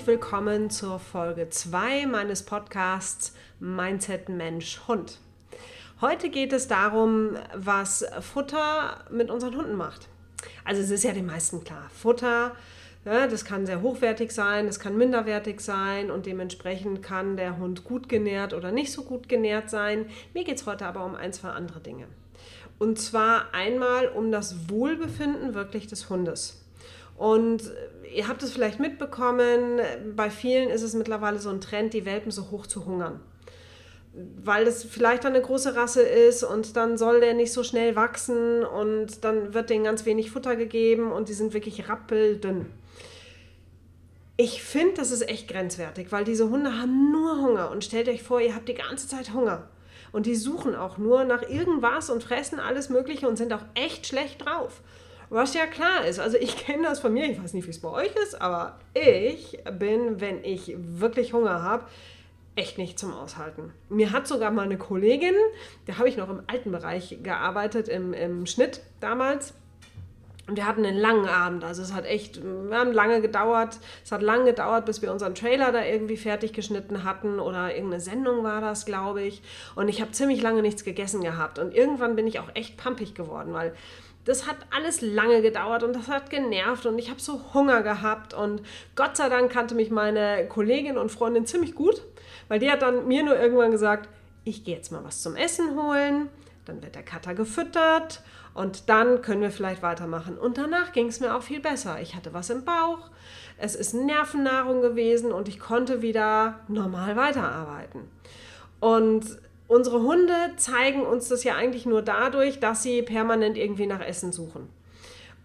Herzlich willkommen zur Folge 2 meines Podcasts Mindset Mensch Hund. Heute geht es darum, was Futter mit unseren Hunden macht. Also es ist ja den meisten klar, Futter, ja, das kann sehr hochwertig sein, das kann minderwertig sein und dementsprechend kann der Hund gut genährt oder nicht so gut genährt sein. Mir geht es heute aber um ein, zwei andere Dinge. Und zwar einmal um das Wohlbefinden wirklich des Hundes. Und ihr habt es vielleicht mitbekommen, bei vielen ist es mittlerweile so ein Trend, die Welpen so hoch zu hungern. Weil das vielleicht eine große Rasse ist und dann soll der nicht so schnell wachsen und dann wird denen ganz wenig Futter gegeben und die sind wirklich rappeldünn. Ich finde, das ist echt grenzwertig, weil diese Hunde haben nur Hunger und stellt euch vor, ihr habt die ganze Zeit Hunger. Und die suchen auch nur nach irgendwas und fressen alles Mögliche und sind auch echt schlecht drauf. Was ja klar ist, also ich kenne das von mir, ich weiß nicht, wie es bei euch ist, aber ich bin, wenn ich wirklich Hunger habe, echt nicht zum Aushalten. Mir hat sogar mal eine Kollegin, da habe ich noch im alten Bereich gearbeitet, im, im Schnitt damals. Und wir hatten einen langen Abend, also es hat echt, wir haben lange gedauert, es hat lange gedauert, bis wir unseren Trailer da irgendwie fertig geschnitten hatten oder irgendeine Sendung war das, glaube ich. Und ich habe ziemlich lange nichts gegessen gehabt und irgendwann bin ich auch echt pampig geworden, weil das hat alles lange gedauert und das hat genervt und ich habe so Hunger gehabt und Gott sei Dank kannte mich meine Kollegin und Freundin ziemlich gut, weil die hat dann mir nur irgendwann gesagt, ich gehe jetzt mal was zum Essen holen, dann wird der Cutter gefüttert und dann können wir vielleicht weitermachen. Und danach ging es mir auch viel besser. Ich hatte was im Bauch, es ist Nervennahrung gewesen und ich konnte wieder normal weiterarbeiten. Und Unsere Hunde zeigen uns das ja eigentlich nur dadurch, dass sie permanent irgendwie nach Essen suchen.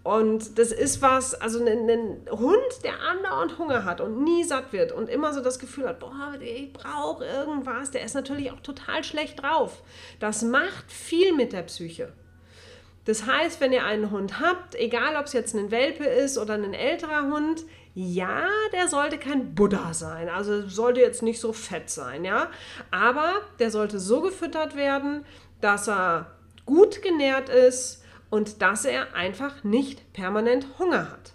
Und das ist was, also ein, ein, Hund, der andauernd Hunger hat und nie satt wird und immer so das Gefühl hat, boah, ich brauche irgendwas, der ist natürlich auch total schlecht drauf. Das macht viel mit der Psyche. Das heißt, wenn ihr einen Hund habt, egal ob es jetzt ein Welpe ist oder ein älterer Hund, ja, der sollte kein Buddha sein, also sollte jetzt nicht so fett sein, ja, aber der sollte so gefüttert werden, dass er gut genährt ist und dass er einfach nicht permanent Hunger hat.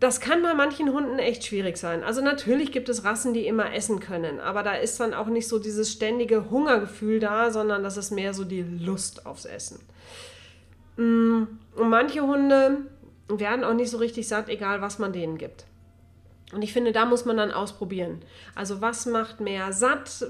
Das kann bei manchen Hunden echt schwierig sein. Also natürlich gibt es Rassen, die immer essen können, aber da ist dann auch nicht so dieses ständige Hungergefühl da, sondern das ist mehr so die Lust aufs Essen. Mm, und manche Hunde werden auch nicht so richtig satt, egal was man denen gibt. Und ich finde, da muss man dann ausprobieren. Also was macht mehr satt?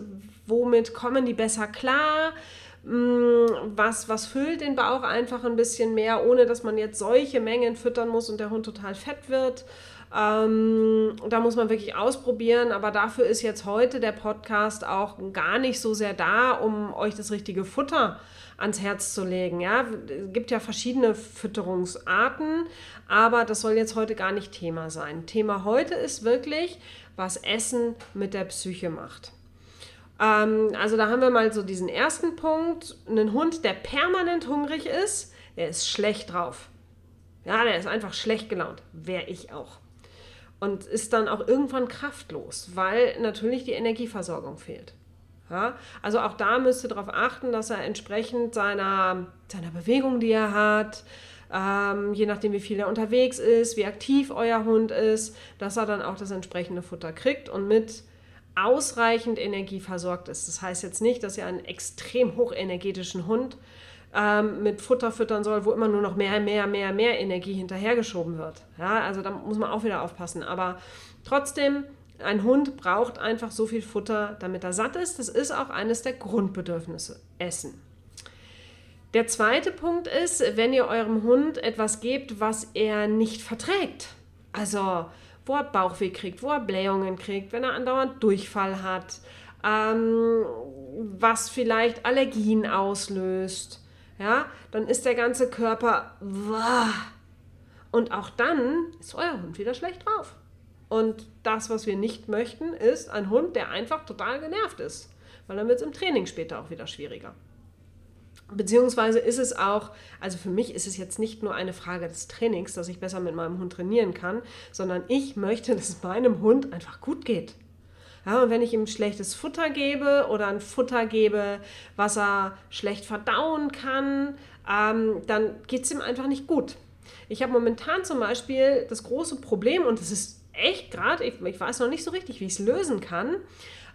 Womit kommen die besser klar? Mm, was, was füllt den Bauch einfach ein bisschen mehr, ohne dass man jetzt solche Mengen füttern muss und der Hund total fett wird? Ähm, da muss man wirklich ausprobieren, aber dafür ist jetzt heute der Podcast auch gar nicht so sehr da, um euch das richtige Futter ans Herz zu legen. Ja, es gibt ja verschiedene Fütterungsarten, aber das soll jetzt heute gar nicht Thema sein. Thema heute ist wirklich, was Essen mit der Psyche macht. Ähm, also da haben wir mal so diesen ersten Punkt. Ein Hund, der permanent hungrig ist, der ist schlecht drauf. Ja, der ist einfach schlecht gelaunt. Wäre ich auch und ist dann auch irgendwann kraftlos, weil natürlich die Energieversorgung fehlt. Ja, also auch da müsst ihr darauf achten, dass er entsprechend seiner, seiner Bewegung, die er hat, ähm, je nachdem wie viel er unterwegs ist, wie aktiv euer Hund ist, dass er dann auch das entsprechende Futter kriegt und mit ausreichend Energie versorgt ist. Das heißt jetzt nicht, dass ihr einen extrem hochenergetischen Hund ähm, mit Futter füttern soll, wo immer nur noch mehr, mehr, mehr, mehr Energie hinterhergeschoben wird. Ja, also da muss man auch wieder aufpassen. Aber trotzdem, ein Hund braucht einfach so viel Futter, damit er satt ist. Das ist auch eines der Grundbedürfnisse. Essen. Der zweite Punkt ist, wenn ihr eurem Hund etwas gebt, was er nicht verträgt. Also, wo er Bauchweh kriegt, wo er Blähungen kriegt, wenn er andauernd Durchfall hat, ähm, was vielleicht Allergien auslöst ja, dann ist der ganze Körper und auch dann ist euer Hund wieder schlecht drauf. Und das, was wir nicht möchten, ist ein Hund, der einfach total genervt ist, weil dann wird es im Training später auch wieder schwieriger. Beziehungsweise ist es auch, also für mich ist es jetzt nicht nur eine Frage des Trainings, dass ich besser mit meinem Hund trainieren kann, sondern ich möchte, dass es meinem Hund einfach gut geht. Ja, und wenn ich ihm schlechtes Futter gebe oder ein Futter gebe, was er schlecht verdauen kann, ähm, dann geht es ihm einfach nicht gut. Ich habe momentan zum Beispiel das große Problem, und das ist echt gerade, ich, ich, weiß noch nicht so richtig, wie ich es lösen kann.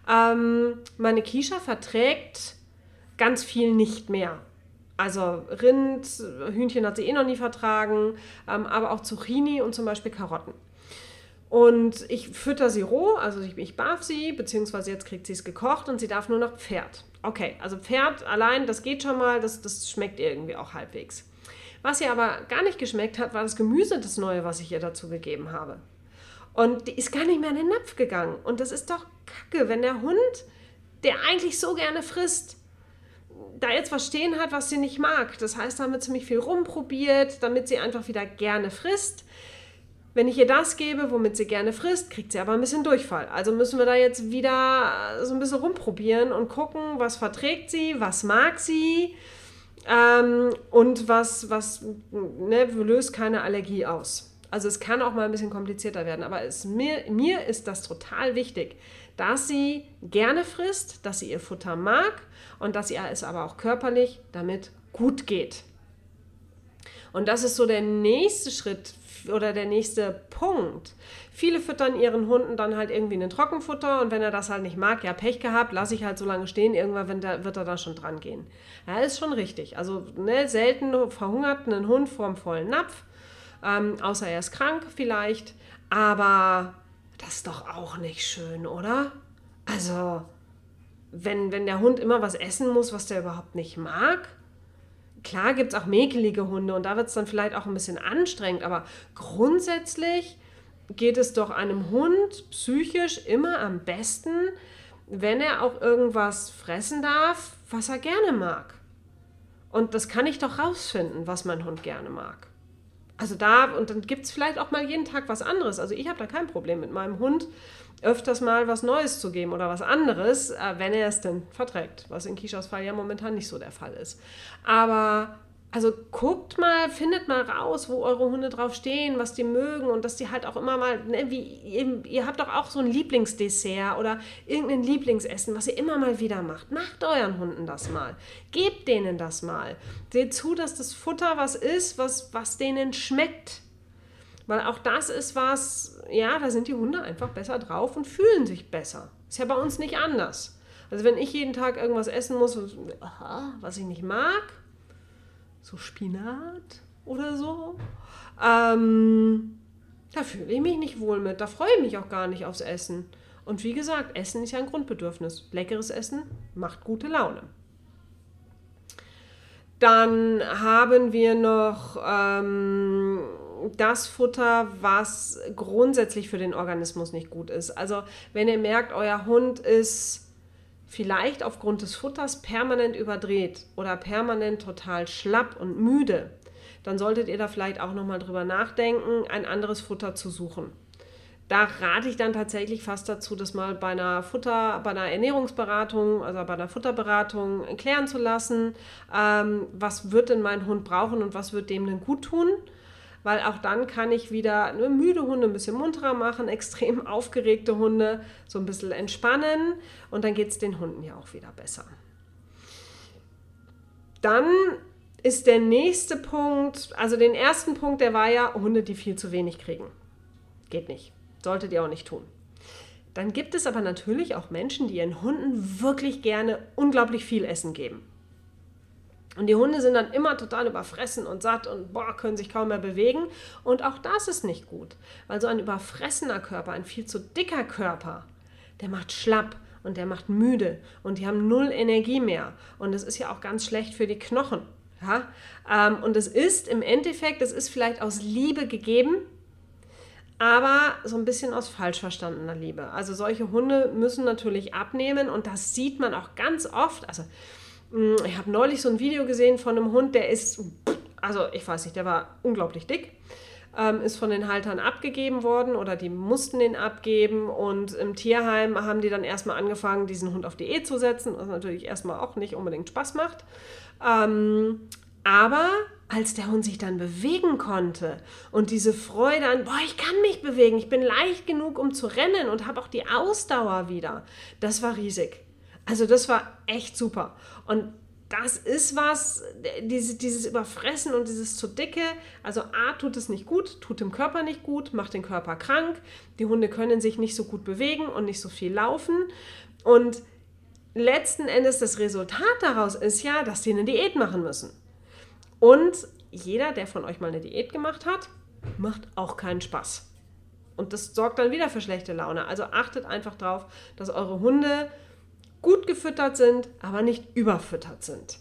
Ähm, meine Kisha verträgt ganz viel nicht mehr. Also Rind, Hühnchen hat sie eh noch nie vertragen, ähm, aber auch Zucchini und zum Beispiel Karotten. Und ich fütter sie roh, also ich, ich barf sie, beziehungsweise jetzt kriegt sie es gekocht und sie darf nur noch Pferd. Okay, also Pferd allein, das geht schon mal, das, das schmeckt irgendwie auch halbwegs. Was ihr aber gar nicht geschmeckt hat, war das Gemüse, das Neue, was ich ihr dazu gegeben habe. Und die ist gar nicht mehr in den Napf gegangen. Und das ist doch kacke, wenn der Hund, der eigentlich so gerne frisst, da jetzt was stehen hat, was sie nicht mag. Das heißt, da haben wir ziemlich viel rumprobiert, damit sie einfach wieder gerne frisst. Wenn ich ihr das gebe, womit sie gerne frisst, kriegt sie aber ein bisschen Durchfall. Also müssen wir da jetzt wieder so ein bisschen rumprobieren und gucken, was verträgt sie, was mag sie ähm, und was, was ne, löst keine Allergie aus. Also es kann auch mal ein bisschen komplizierter werden, aber es, mir, mir ist das total wichtig, dass sie gerne frisst, dass sie ihr Futter mag und dass ihr es aber auch körperlich damit gut geht. Und das ist so der nächste Schritt oder der nächste Punkt. Viele füttern ihren Hunden dann halt irgendwie ein Trockenfutter und wenn er das halt nicht mag, ja, Pech gehabt, lasse ich halt so lange stehen, irgendwann wird er, da schon dran gehen. Ja, ist schon richtig. Also ne, selten verhungert einen Hund vorm vollen Napf, ähm, außer er ist krank vielleicht, aber das ist doch auch nicht schön, oder? Also, wenn, wenn der Hund immer was essen muss, was der überhaupt nicht mag, klar gibt es auch mäkelige Hunde und da wird es dann vielleicht auch ein bisschen anstrengend, aber grundsätzlich geht es doch einem Hund psychisch immer am besten, wenn er auch irgendwas fressen darf, was er gerne mag. Und das kann ich doch rausfinden, was mein Hund gerne mag. Also da, und dann gibt es vielleicht auch mal jeden Tag was anderes. Also ich habe da kein Problem mit meinem Hund, öfters mal was Neues zu geben oder was anderes, äh, wenn er es denn verträgt, was in Kishas Fall ja momentan nicht so der Fall ist. Aber also guckt mal, findet mal raus, wo eure Hunde drauf stehen, was die mögen und dass die halt auch immer mal, ne, wie ihr, ihr habt doch auch so ein Lieblingsdessert oder irgendein Lieblingsessen, was ihr immer mal wieder macht. Macht euren Hunden das mal. Gebt denen das mal. Seht zu, dass das Futter was ist, was, was denen schmeckt. Weil auch das ist was, ja, da sind die Hunde einfach besser drauf und fühlen sich besser. Ist ja bei uns nicht anders. Also wenn ich jeden Tag irgendwas essen muss, was ich nicht mag, so Spinat oder so, ähm, da fühle ich mich nicht wohl mit. Da freue ich mich auch gar nicht aufs Essen. Und wie gesagt, Essen ist ja ein Grundbedürfnis. Leckeres Essen macht gute Laune. Dann haben wir noch ähm, das Futter, was grundsätzlich für den Organismus nicht gut ist. Also wenn ihr merkt, euer Hund ist vielleicht aufgrund des Futters permanent überdreht oder permanent total schlapp und müde, dann solltet ihr da vielleicht auch nochmal drüber nachdenken, ein anderes Futter zu suchen. Da rate ich dann tatsächlich fast dazu, das mal bei einer Futter, bei einer Ernährungsberatung, also bei einer Futterberatung klären zu lassen. Ähm, was wird denn mein Hund brauchen und was wird dem denn gut tun? Weil auch dann kann ich wieder ne, müde Hunde ein bisschen munterer machen, extrem aufgeregte Hunde so ein bisschen entspannen und dann geht es den Hunden ja auch wieder besser. Dann ist der nächste Punkt, also den ersten Punkt, der war ja Hunde, die viel zu wenig kriegen. Geht nicht. Solltet ihr auch nicht tun. Dann gibt es aber natürlich auch Menschen, die ihren Hunden wirklich gerne unglaublich viel Essen geben. Und die Hunde sind dann immer total überfressen und satt und boah, können sich kaum mehr bewegen. Und auch das ist nicht gut, weil so ein überfressener Körper, ein viel zu dicker Körper, der macht schlapp und der macht müde und die haben null Energie mehr. Und das ist ja auch ganz schlecht für die Knochen. Ja? Ähm, und es ist im Endeffekt, es ist vielleicht aus Liebe gegeben, aber so ein bisschen aus falsch verstandener Liebe. Also solche Hunde müssen natürlich abnehmen und das sieht man auch ganz oft. Also ich habe neulich so ein Video gesehen von einem Hund, der ist, also ich weiß nicht, der war unglaublich dick. Ähm, ist von den Haltern abgegeben worden oder die mussten den abgeben und im Tierheim haben die dann erstmal angefangen, diesen Hund auf Diät zu setzen, was natürlich erstmal auch nicht unbedingt Spaß macht. Ähm, aber als der Hund sich dann bewegen konnte und diese Freude an, boah, ich kann mich bewegen, ich bin leicht genug, um zu rennen und habe auch die Ausdauer wieder, das war riesig. Also das war echt super. Und das ist was, diese, dieses Überfressen und dieses zu dicke. Also A tut es nicht gut, tut dem Körper nicht gut, macht den Körper krank. Die Hunde können sich nicht so gut bewegen und nicht so viel laufen. Und letzten Endes das Resultat daraus ist ja, dass die eine Diät machen müssen. Und jeder, der von euch mal eine Diät gemacht hat, macht auch keinen Spaß. Und das sorgt dann wieder für schlechte Laune. Also achtet einfach darauf, dass eure Hunde gut gefüttert sind, aber nicht überfüttert sind.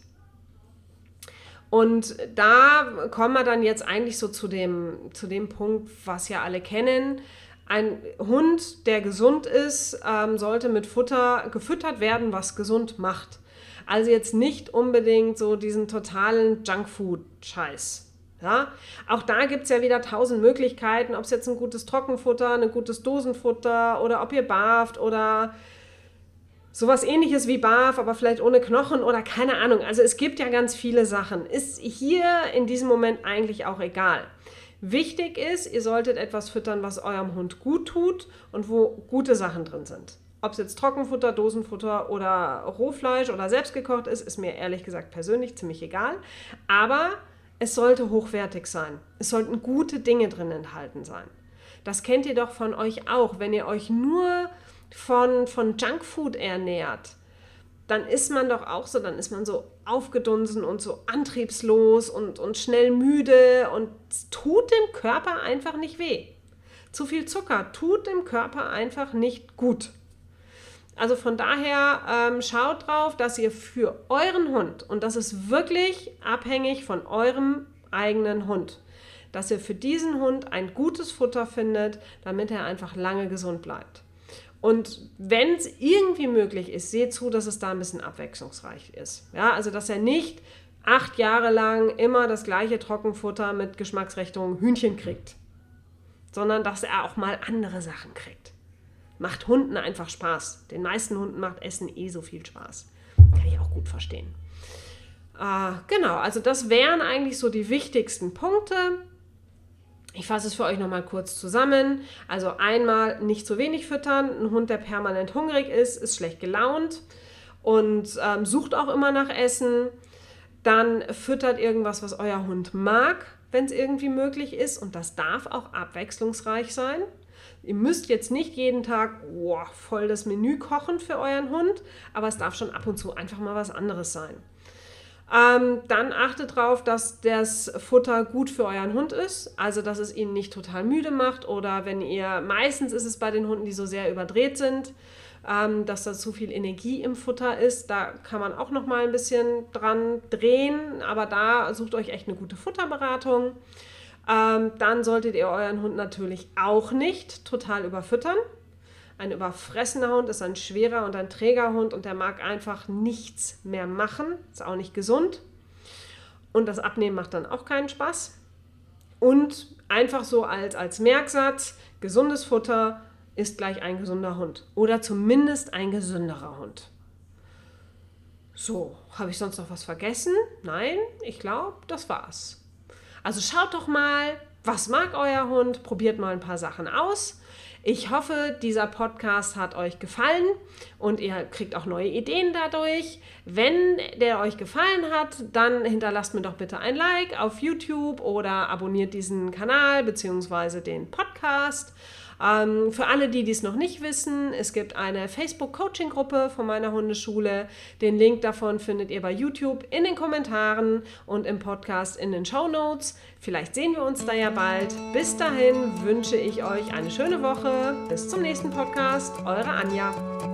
Und da kommen wir dann jetzt eigentlich so zu dem, zu dem Punkt, was ja alle kennen. Ein Hund, der gesund ist, ähm, sollte mit Futter gefüttert werden, was gesund macht. Also jetzt nicht unbedingt so diesen totalen Junkfood-Scheiß. Ja? Auch da gibt es ja wieder tausend Möglichkeiten, ob es jetzt ein gutes Trockenfutter, ein gutes Dosenfutter oder ob ihr barft oder sowas ähnliches wie Barf, aber vielleicht ohne Knochen oder keine Ahnung. Also es gibt ja ganz viele Sachen. Ist hier in diesem Moment eigentlich auch egal. Wichtig ist, ihr solltet etwas füttern, was eurem Hund gut tut und wo gute Sachen drin sind. Ob es jetzt Trockenfutter, Dosenfutter oder Rohfleisch oder selbstgekocht ist, ist mir ehrlich gesagt persönlich ziemlich egal. Aber es sollte hochwertig sein. Es sollten gute Dinge drin enthalten sein. Das kennt ihr doch von euch auch. Wenn ihr euch nur von, von Junkfood ernährt, dann ist man doch auch so, dann ist man so aufgedunsen und so antriebslos und, und schnell müde und tut dem Körper einfach nicht weh. Zu viel Zucker tut dem Körper einfach nicht gut. Also von daher ähm, schaut drauf, dass ihr für euren Hund, und das ist wirklich abhängig von eurem eigenen Hund, dass ihr für diesen Hund ein gutes Futter findet, damit er einfach lange gesund bleibt. Und wenn es irgendwie möglich ist, seht zu, dass es da ein bisschen abwechslungsreich ist. Ja, also dass er nicht acht Jahre lang immer das gleiche Trockenfutter mit Geschmacksrichtung Hühnchen kriegt, sondern dass er auch mal andere Sachen kriegt. Macht Hunden einfach Spaß. Den meisten Hunden macht Essen eh so viel Spaß. Kann ich auch gut verstehen. Äh, genau, also das wären eigentlich so die wichtigsten Punkte. Ich fasse es für euch nochmal kurz zusammen. Also einmal nicht zu wenig füttern. Ein Hund, der permanent hungrig ist, ist schlecht gelaunt und ähm, sucht auch immer nach Essen. Dann füttert irgendwas, was euer Hund mag, wenn es irgendwie möglich ist. Und das darf auch abwechslungsreich sein. Ihr müsst jetzt nicht jeden Tag oh, voll das Menü kochen für euren Hund, aber es darf schon ab und zu einfach mal was anderes sein. Ähm, dann achtet darauf, dass das Futter gut für euren Hund ist, also dass es ihn nicht total müde macht oder wenn ihr, meistens ist es bei den Hunden, die so sehr überdreht sind, ähm, dass da zu viel Energie im Futter ist. Da kann man auch noch mal ein bisschen dran drehen, aber da sucht euch echt eine gute Futterberatung. Ähm, dann solltet ihr euren Hund natürlich auch nicht total überfüttern. Ein überfressener Hund ist ein schwerer und ein träger Hund und der mag einfach nichts mehr machen. Ist auch nicht gesund. Und das Abnehmen macht dann auch keinen Spaß. Und einfach so als, als Merksatz, gesundes Futter ist gleich ein gesunder Hund. Oder zumindest ein gesünderer Hund. So, habe ich sonst noch was vergessen? Nein, ich glaube, das war's. Also schaut doch mal, was mag euer Hund? Probiert mal ein paar Sachen aus. Ich hoffe, dieser Podcast hat euch gefallen und ihr kriegt auch neue Ideen dadurch. Wenn der euch gefallen hat, dann hinterlasst mir doch bitte ein Like auf YouTube oder abonniert diesen Kanal bzw. den Podcast. Ähm, für alle, die dies noch nicht wissen, es gibt eine Facebook-Coaching-Gruppe von meiner Hundeschule. Den Link davon findet ihr bei YouTube in den Kommentaren und im Podcast in den Show Notes. Vielleicht sehen wir uns da ja bald. Bis dahin wünsche ich euch eine schöne Woche. Bis zum nächsten Podcast. Eure Anja.